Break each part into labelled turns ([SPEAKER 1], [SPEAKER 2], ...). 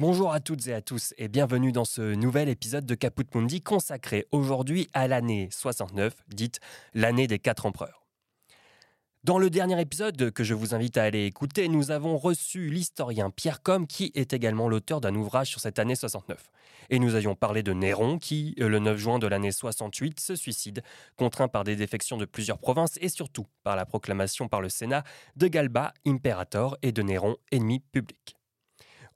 [SPEAKER 1] Bonjour à toutes et à tous et bienvenue dans ce nouvel épisode de Caput Mundi consacré aujourd'hui à l'année 69, dite l'année des quatre empereurs. Dans le dernier épisode que je vous invite à aller écouter, nous avons reçu l'historien Pierre Com qui est également l'auteur d'un ouvrage sur cette année 69. Et nous avions parlé de Néron qui, euh, le 9 juin de l'année 68, se suicide, contraint par des défections de plusieurs provinces et surtout par la proclamation par le Sénat de Galba, impérator, et de Néron, ennemi public.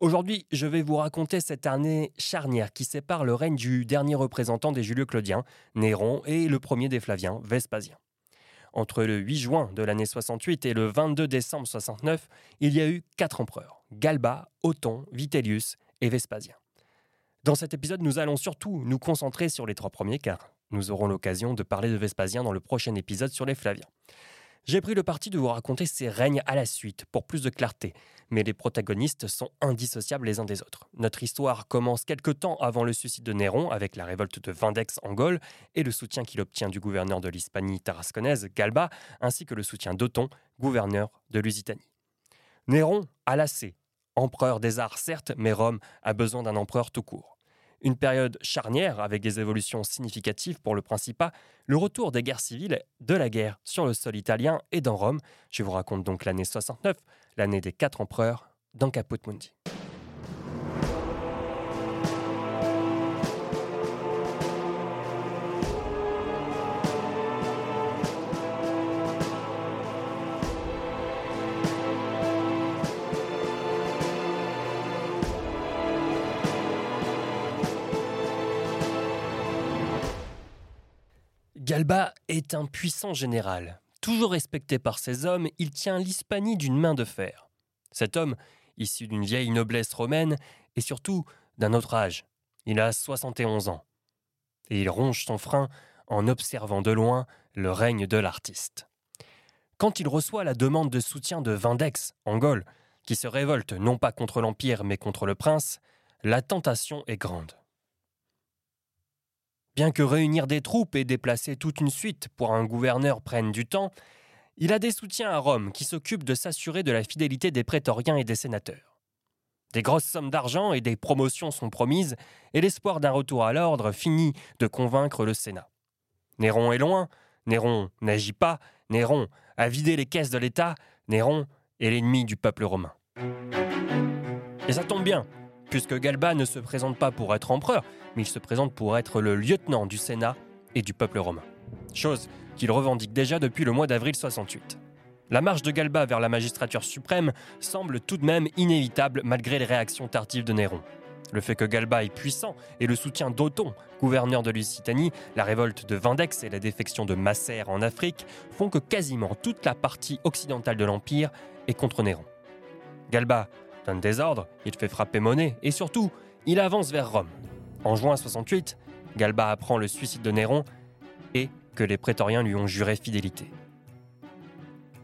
[SPEAKER 1] Aujourd'hui, je vais vous raconter cette année charnière qui sépare le règne du dernier représentant des Julio-Claudiens, Néron, et le premier des Flaviens, Vespasien. Entre le 8 juin de l'année 68 et le 22 décembre 69, il y a eu quatre empereurs Galba, Othon, Vitellius et Vespasien. Dans cet épisode, nous allons surtout nous concentrer sur les trois premiers car nous aurons l'occasion de parler de Vespasien dans le prochain épisode sur les Flaviens. J'ai pris le parti de vous raconter ces règnes à la suite, pour plus de clarté, mais les protagonistes sont indissociables les uns des autres. Notre histoire commence quelque temps avant le suicide de Néron, avec la révolte de Vindex en Gaule, et le soutien qu'il obtient du gouverneur de l'Hispanie tarasconnaise, Galba, ainsi que le soutien d'Othon, gouverneur de Lusitanie. Néron a lassé, empereur des arts certes, mais Rome a besoin d'un empereur tout court. Une période charnière avec des évolutions significatives pour le Principat, le retour des guerres civiles, de la guerre sur le sol italien et dans Rome. Je vous raconte donc l'année 69, l'année des quatre empereurs, dans Caput Mundi. Galba est un puissant général. Toujours respecté par ses hommes, il tient l'Hispanie d'une main de fer. Cet homme, issu d'une vieille noblesse romaine, et surtout d'un autre âge. Il a 71 ans. Et il ronge son frein en observant de loin le règne de l'artiste. Quand il reçoit la demande de soutien de Vindex, en Gaule, qui se révolte non pas contre l'Empire mais contre le prince, la tentation est grande. Bien que réunir des troupes et déplacer toute une suite pour un gouverneur prenne du temps, il a des soutiens à Rome qui s'occupent de s'assurer de la fidélité des prétoriens et des sénateurs. Des grosses sommes d'argent et des promotions sont promises, et l'espoir d'un retour à l'ordre finit de convaincre le Sénat. Néron est loin, Néron n'agit pas, Néron a vidé les caisses de l'État, Néron est l'ennemi du peuple romain. Et ça tombe bien, puisque Galba ne se présente pas pour être empereur, mais il se présente pour être le lieutenant du Sénat et du peuple romain. Chose qu'il revendique déjà depuis le mois d'avril 68. La marche de Galba vers la magistrature suprême semble tout de même inévitable malgré les réactions tardives de Néron. Le fait que Galba est puissant et le soutien d'Othon, gouverneur de Lusitanie, la révolte de Vindex et la défection de Masser en Afrique font que quasiment toute la partie occidentale de l'Empire est contre Néron. Galba donne des ordres, il fait frapper monnaie et surtout, il avance vers Rome. En juin 68, Galba apprend le suicide de Néron et que les prétoriens lui ont juré fidélité.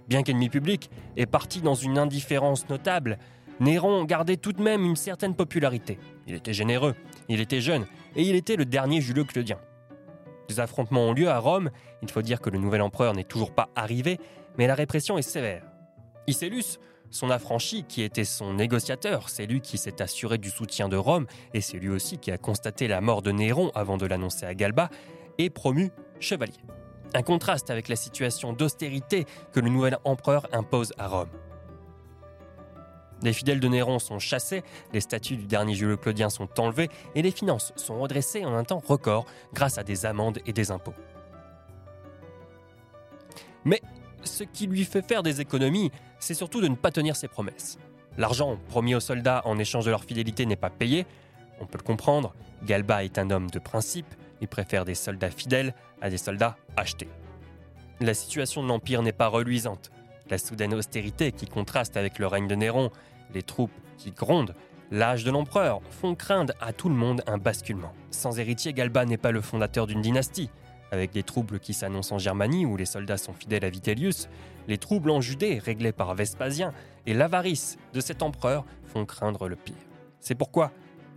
[SPEAKER 1] Bien qu'ennemi public et parti dans une indifférence notable, Néron gardait tout de même une certaine popularité. Il était généreux, il était jeune et il était le dernier Julio Claudien. Des affrontements ont lieu à Rome, il faut dire que le nouvel empereur n'est toujours pas arrivé, mais la répression est sévère. Son affranchi, qui était son négociateur, c'est lui qui s'est assuré du soutien de Rome, et c'est lui aussi qui a constaté la mort de Néron avant de l'annoncer à Galba, est promu chevalier. Un contraste avec la situation d'austérité que le nouvel empereur impose à Rome. Les fidèles de Néron sont chassés, les statues du dernier Julio Claudien sont enlevées et les finances sont redressées en un temps record grâce à des amendes et des impôts. Mais ce qui lui fait faire des économies, c'est surtout de ne pas tenir ses promesses. L'argent promis aux soldats en échange de leur fidélité n'est pas payé. On peut le comprendre, Galba est un homme de principe, il préfère des soldats fidèles à des soldats achetés. La situation de l'Empire n'est pas reluisante. La soudaine austérité qui contraste avec le règne de Néron, les troupes qui grondent, l'âge de l'empereur font craindre à tout le monde un basculement. Sans héritier, Galba n'est pas le fondateur d'une dynastie. Avec des troubles qui s'annoncent en Germanie où les soldats sont fidèles à Vitellius, les troubles en Judée réglés par Vespasien et l'avarice de cet empereur font craindre le pire. C'est pourquoi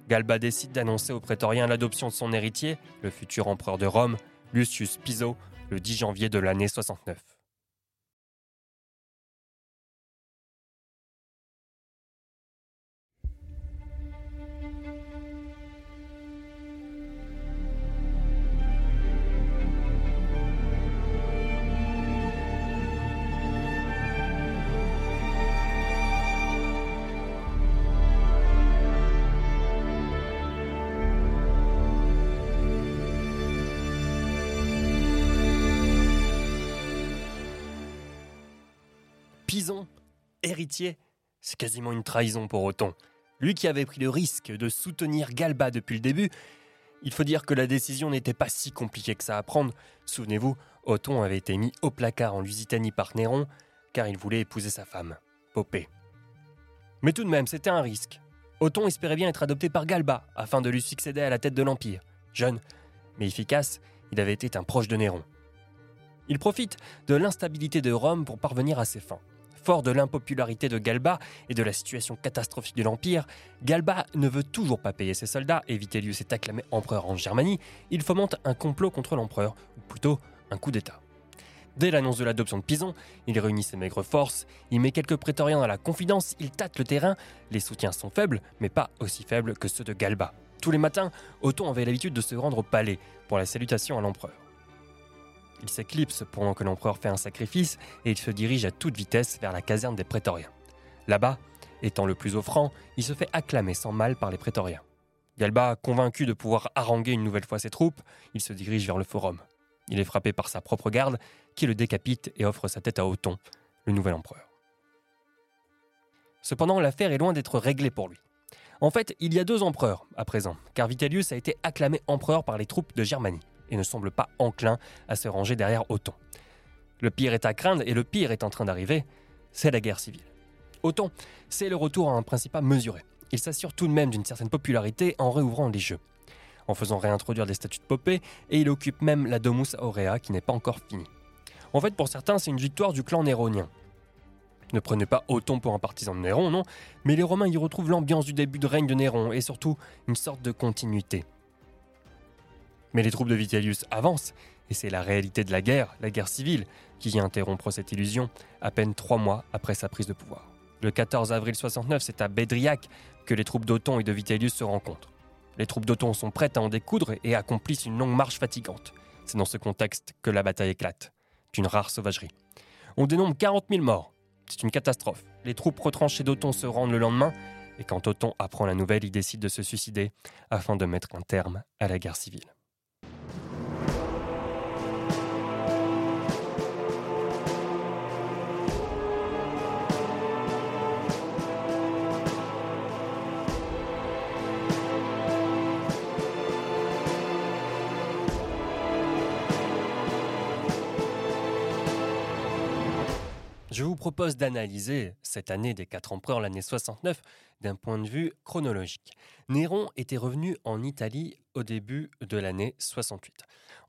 [SPEAKER 1] Galba décide d'annoncer aux prétoriens l'adoption de son héritier, le futur empereur de Rome, Lucius Piso, le 10 janvier de l'année 69. Pison, héritier, c'est quasiment une trahison pour Othon. Lui qui avait pris le risque de soutenir Galba depuis le début, il faut dire que la décision n'était pas si compliquée que ça à prendre. Souvenez-vous, Othon avait été mis au placard en Lusitanie par Néron, car il voulait épouser sa femme, Popée. Mais tout de même, c'était un risque. Othon espérait bien être adopté par Galba, afin de lui succéder à la tête de l'Empire. Jeune, mais efficace, il avait été un proche de Néron. Il profite de l'instabilité de Rome pour parvenir à ses fins. Fort de l'impopularité de Galba et de la situation catastrophique de l'Empire, Galba ne veut toujours pas payer ses soldats et Vitellius est acclamé empereur en Germanie. Il fomente un complot contre l'empereur, ou plutôt un coup d'État. Dès l'annonce de l'adoption de Pison, il réunit ses maigres forces, il met quelques prétoriens dans la confidence, il tâte le terrain, les soutiens sont faibles, mais pas aussi faibles que ceux de Galba. Tous les matins, Othon avait l'habitude de se rendre au palais pour la salutation à l'empereur. Il s'éclipse pendant que l'empereur fait un sacrifice et il se dirige à toute vitesse vers la caserne des prétoriens. Là-bas, étant le plus offrant, il se fait acclamer sans mal par les prétoriens. Galba, convaincu de pouvoir haranguer une nouvelle fois ses troupes, il se dirige vers le forum. Il est frappé par sa propre garde, qui le décapite et offre sa tête à Othon, le nouvel empereur. Cependant, l'affaire est loin d'être réglée pour lui. En fait, il y a deux empereurs à présent, car Vitellius a été acclamé empereur par les troupes de Germanie et ne semble pas enclin à se ranger derrière Othon. Le pire est à craindre et le pire est en train d'arriver, c'est la guerre civile. Othon, c'est le retour à un principat mesuré. Il s'assure tout de même d'une certaine popularité en réouvrant les jeux, en faisant réintroduire des statues de Popée, et il occupe même la Domus Aurea qui n'est pas encore finie. En fait, pour certains, c'est une victoire du clan néronien. Ne prenez pas Othon pour un partisan de Néron, non, mais les Romains y retrouvent l'ambiance du début de règne de Néron et surtout une sorte de continuité. Mais les troupes de Vitellius avancent, et c'est la réalité de la guerre, la guerre civile, qui vient interrompre cette illusion, à peine trois mois après sa prise de pouvoir. Le 14 avril 69, c'est à Bédriac que les troupes d'Othon et de Vitellius se rencontrent. Les troupes d'Othon sont prêtes à en découdre et accomplissent une longue marche fatigante. C'est dans ce contexte que la bataille éclate, d'une rare sauvagerie. On dénombre 40 000 morts. C'est une catastrophe. Les troupes retranchées d'Othon se rendent le lendemain, et quand Othon apprend la nouvelle, il décide de se suicider afin de mettre un terme à la guerre civile. Je vous propose d'analyser cette année des quatre empereurs, l'année 69, d'un point de vue chronologique. Néron était revenu en Italie au début de l'année 68.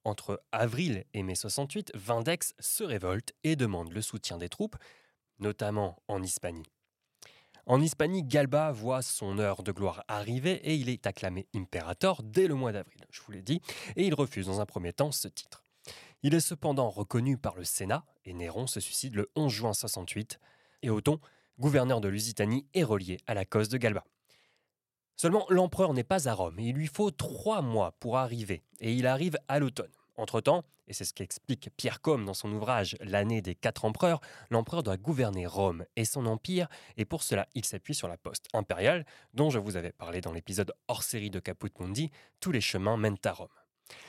[SPEAKER 1] Entre avril et mai 68, Vindex se révolte et demande le soutien des troupes, notamment en Hispanie. En Hispanie, Galba voit son heure de gloire arriver et il est acclamé impérator dès le mois d'avril, je vous l'ai dit, et il refuse dans un premier temps ce titre. Il est cependant reconnu par le Sénat et Néron se suicide le 11 juin 68 et Othon, gouverneur de Lusitanie, est relié à la cause de Galba. Seulement, l'empereur n'est pas à Rome et il lui faut trois mois pour arriver et il arrive à l'automne. Entre-temps, et c'est ce qu'explique Pierre Comte dans son ouvrage L'année des quatre empereurs, l'empereur doit gouverner Rome et son empire, et pour cela il s'appuie sur la poste impériale, dont je vous avais parlé dans l'épisode hors série de Caput Mundi, Tous les chemins mènent à Rome.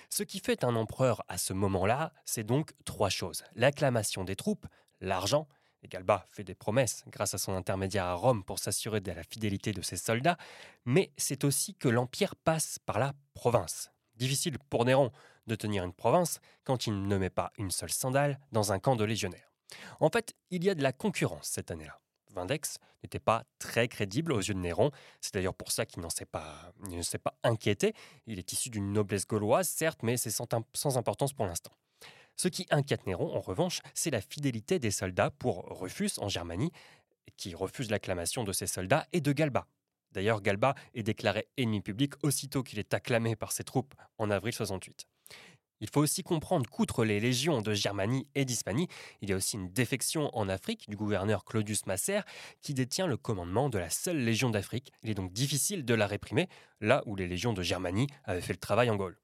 [SPEAKER 1] Ce qui fait un empereur à ce moment-là, c'est donc trois choses. L'acclamation des troupes, l'argent, et Galba fait des promesses grâce à son intermédiaire à Rome pour s'assurer de la fidélité de ses soldats, mais c'est aussi que l'Empire passe par la province. Difficile pour Néron de tenir une province quand il ne met pas une seule sandale dans un camp de légionnaires. En fait, il y a de la concurrence cette année-là. Vindex n'était pas très crédible aux yeux de Néron. C'est d'ailleurs pour ça qu'il ne s'est pas, inquiété. Il est issu d'une noblesse gauloise, certes, mais c'est sans, sans importance pour l'instant. Ce qui inquiète Néron, en revanche, c'est la fidélité des soldats pour Rufus en Germanie, qui refuse l'acclamation de ses soldats, et de Galba. D'ailleurs, Galba est déclaré ennemi public aussitôt qu'il est acclamé par ses troupes en avril 68. Il faut aussi comprendre qu'outre les légions de Germanie et d'Hispanie, il y a aussi une défection en Afrique du gouverneur Claudius Masser qui détient le commandement de la seule légion d'Afrique. Il est donc difficile de la réprimer, là où les légions de Germanie avaient fait le travail en Gaule.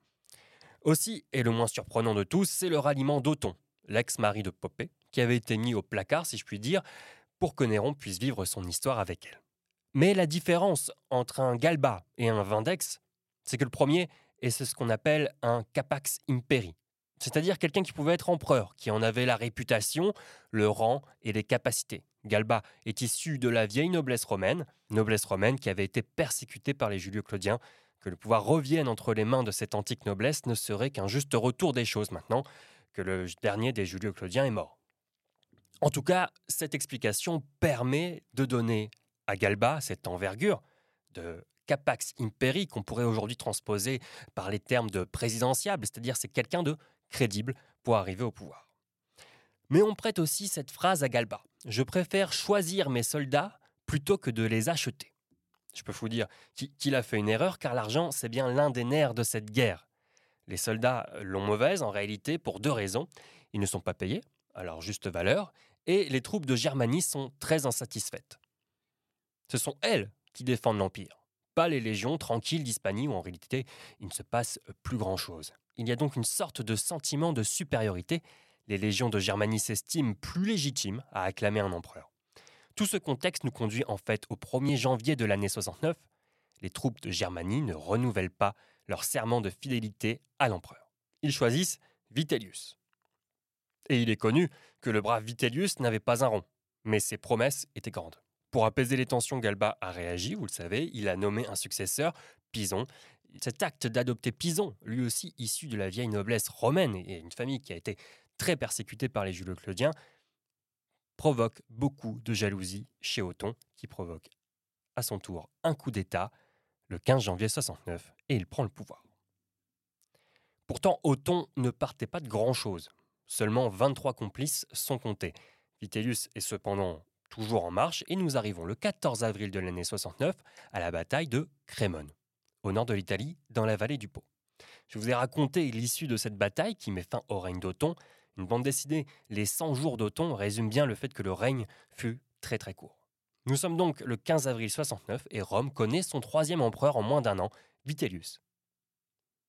[SPEAKER 1] Aussi, et le moins surprenant de tous, c'est le ralliement d'Othon, l'ex-mari de Popée, qui avait été mis au placard, si je puis dire, pour que Néron puisse vivre son histoire avec elle. Mais la différence entre un Galba et un Vindex, c'est que le premier et c'est ce qu'on appelle un capax imperi, c'est-à-dire quelqu'un qui pouvait être empereur, qui en avait la réputation, le rang et les capacités. Galba est issu de la vieille noblesse romaine, noblesse romaine qui avait été persécutée par les Julio-Claudiens. Que le pouvoir revienne entre les mains de cette antique noblesse ne serait qu'un juste retour des choses maintenant que le dernier des Julio-Claudiens est mort. En tout cas, cette explication permet de donner à Galba cette envergure de capax imperi qu'on pourrait aujourd'hui transposer par les termes de présidentiable, c'est-à-dire c'est quelqu'un de crédible pour arriver au pouvoir. Mais on prête aussi cette phrase à Galba. Je préfère choisir mes soldats plutôt que de les acheter. Je peux vous dire qu'il a fait une erreur car l'argent, c'est bien l'un des nerfs de cette guerre. Les soldats l'ont mauvaise en réalité pour deux raisons. Ils ne sont pas payés à leur juste valeur et les troupes de Germanie sont très insatisfaites. Ce sont elles qui défendent l'Empire, pas les légions tranquilles d'Hispanie où en réalité il ne se passe plus grand-chose. Il y a donc une sorte de sentiment de supériorité. Les légions de Germanie s'estiment plus légitimes à acclamer un empereur. Tout ce contexte nous conduit en fait au 1er janvier de l'année 69. Les troupes de Germanie ne renouvellent pas leur serment de fidélité à l'empereur. Ils choisissent Vitellius. Et il est connu que le brave Vitellius n'avait pas un rond, mais ses promesses étaient grandes. Pour apaiser les tensions, Galba a réagi, vous le savez, il a nommé un successeur, Pison. Cet acte d'adopter Pison, lui aussi issu de la vieille noblesse romaine et une famille qui a été très persécutée par les Julio-Claudiens, provoque beaucoup de jalousie chez Othon, qui provoque à son tour un coup d'État le 15 janvier 69 et il prend le pouvoir. Pourtant, Othon ne partait pas de grand-chose. Seulement 23 complices sont comptés. Vitellius est cependant toujours en marche et nous arrivons le 14 avril de l'année 69 à la bataille de Crémone, au nord de l'Italie, dans la vallée du Pô. Je vous ai raconté l'issue de cette bataille qui met fin au règne d'Othon. Une bande dessinée, Les 100 jours d'Othon, résume bien le fait que le règne fut très très court. Nous sommes donc le 15 avril 69 et Rome connaît son troisième empereur en moins d'un an, Vitellius.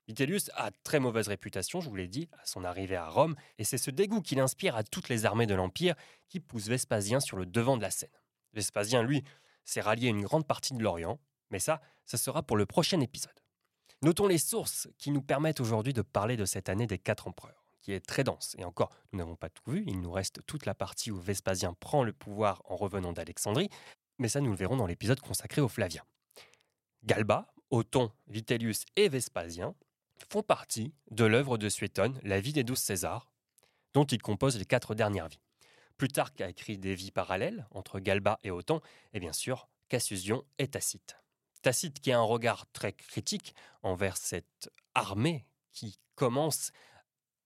[SPEAKER 1] Vitellius a très mauvaise réputation, je vous l'ai dit, à son arrivée à Rome, et c'est ce dégoût qu'il inspire à toutes les armées de l'Empire qui pousse Vespasien sur le devant de la scène. Vespasien, lui, s'est rallié une grande partie de l'Orient, mais ça, ça sera pour le prochain épisode. Notons les sources qui nous permettent aujourd'hui de parler de cette année des quatre empereurs, qui est très dense. Et encore, nous n'avons pas tout vu, il nous reste toute la partie où Vespasien prend le pouvoir en revenant d'Alexandrie, mais ça nous le verrons dans l'épisode consacré aux Flaviens. Galba, Othon, Vitellius et Vespasien font partie de l'œuvre de Suétone, La vie des douze Césars, dont il compose les quatre dernières vies. Plutarque a écrit des vies parallèles entre Galba et Othon, et bien sûr Cassiusion et Tacite. Tacite qui a un regard très critique envers cette armée qui commence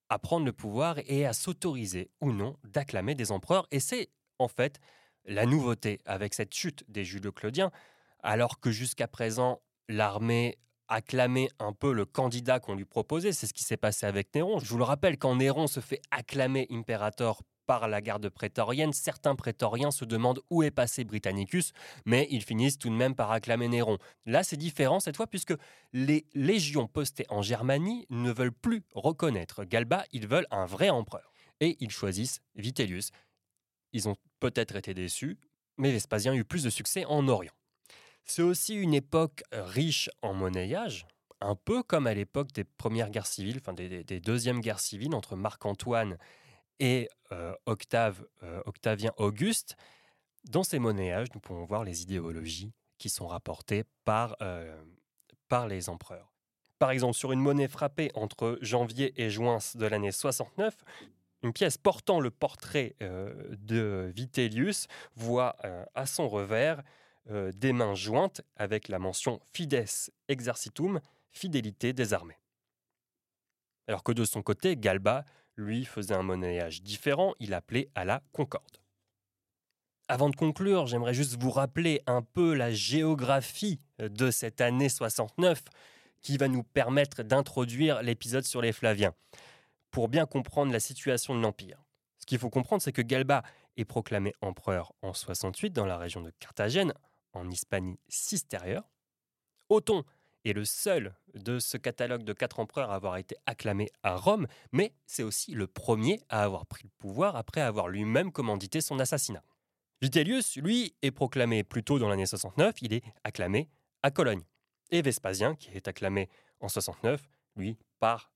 [SPEAKER 1] à prendre le pouvoir et à s'autoriser ou non d'acclamer des empereurs. Et c'est en fait la nouveauté avec cette chute des Julio-Claudiens, alors que jusqu'à présent l'armée acclamer un peu le candidat qu'on lui proposait. C'est ce qui s'est passé avec Néron. Je vous le rappelle, quand Néron se fait acclamer impérator par la garde prétorienne, certains prétoriens se demandent où est passé Britannicus, mais ils finissent tout de même par acclamer Néron. Là, c'est différent cette fois, puisque les légions postées en Germanie ne veulent plus reconnaître Galba, ils veulent un vrai empereur. Et ils choisissent Vitellius. Ils ont peut-être été déçus, mais Vespasien a eu plus de succès en Orient. C'est aussi une époque euh, riche en monnayage, un peu comme à l'époque des premières guerres civiles, enfin des, deuxièmes guerres civiles entre Marc-Antoine et euh, Octave, euh, Octavien Auguste. Dans ces monnayages, nous pouvons voir les idéologies qui sont rapportées par, par les empereurs. Par exemple, sur une monnaie frappée entre janvier et juin de l'année 69, une pièce portant le portrait de Vitellius voit à son revers euh, des mains jointes avec la mention Fides Exercitum, fidélité des armées. Alors que de son côté, Galba, lui, faisait un monnayage différent, il appelait à la concorde. Avant de conclure, j'aimerais juste vous rappeler un peu la géographie de cette année 69 qui va nous permettre d'introduire l'épisode sur les Flaviens, pour bien comprendre la situation de l'Empire. Ce qu'il faut comprendre, c'est que Galba est proclamé empereur en 68 dans la région de Carthagène, en Hispanie cistérieure. Othon est le seul de ce catalogue de quatre empereurs à avoir été acclamé à Rome, mais c'est aussi le premier à avoir pris le pouvoir après avoir lui-même commandité son assassinat. Vitellius, lui, est proclamé plus tôt dans l'année 69, il est acclamé à Cologne. Et Vespasien, qui est acclamé en 69, lui, part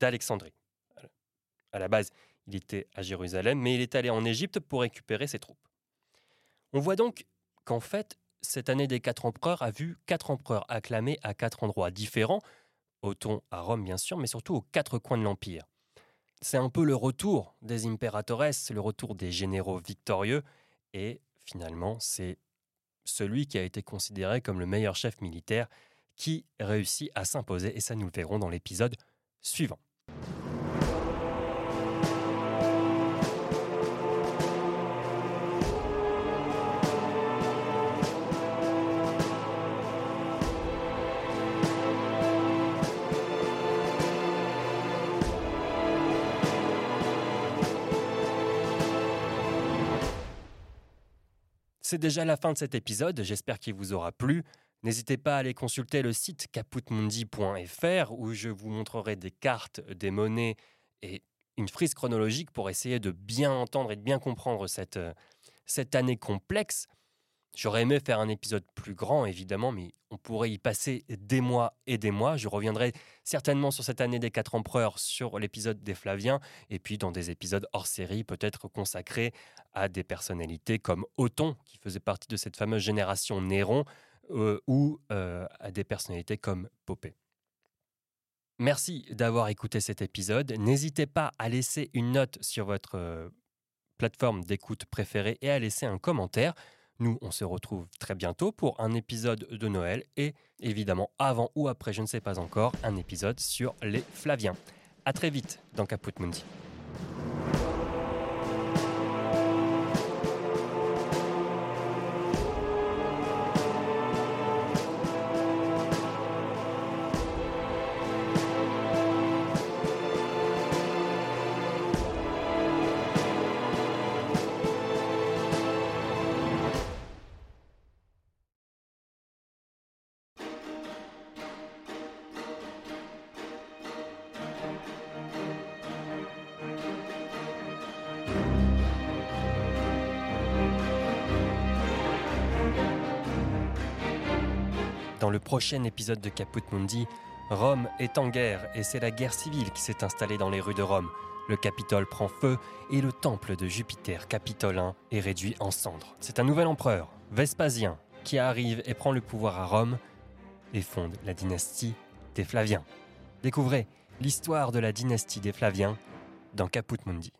[SPEAKER 1] d'Alexandrie. À la base, il était à Jérusalem, mais il est allé en Égypte pour récupérer ses troupes. On voit donc qu'en fait, cette année des quatre empereurs a vu quatre empereurs acclamés à quatre endroits différents, Othon à Rome bien sûr, mais surtout aux quatre coins de l'Empire. C'est un peu le retour des imperatores, le retour des généraux victorieux, et finalement c'est celui qui a été considéré comme le meilleur chef militaire qui réussit à s'imposer, et ça nous le verrons dans l'épisode suivant. C'est déjà la fin de cet épisode, j'espère qu'il vous aura plu. N'hésitez pas à aller consulter le site caputmundi.fr où je vous montrerai des cartes, des monnaies et une frise chronologique pour essayer de bien entendre et de bien comprendre cette, euh, cette année complexe. J'aurais aimé faire un épisode plus grand, évidemment, mais on pourrait y passer des mois et des mois. Je reviendrai certainement sur cette année des quatre empereurs, sur l'épisode des Flaviens, et puis dans des épisodes hors série, peut-être consacrés à des personnalités comme Othon, qui faisait partie de cette fameuse génération Néron, euh, ou euh, à des personnalités comme Popée. Merci d'avoir écouté cet épisode. N'hésitez pas à laisser une note sur votre euh, plateforme d'écoute préférée et à laisser un commentaire. Nous, on se retrouve très bientôt pour un épisode de Noël et évidemment avant ou après, je ne sais pas encore, un épisode sur les Flaviens. A très vite dans Caput Mundi. Dans le prochain épisode de Caput Mundi, Rome est en guerre et c'est la guerre civile qui s'est installée dans les rues de Rome. Le Capitole prend feu et le temple de Jupiter capitolin est réduit en cendres. C'est un nouvel empereur, Vespasien, qui arrive et prend le pouvoir à Rome et fonde la dynastie des Flaviens. Découvrez l'histoire de la dynastie des Flaviens dans Caput Mundi.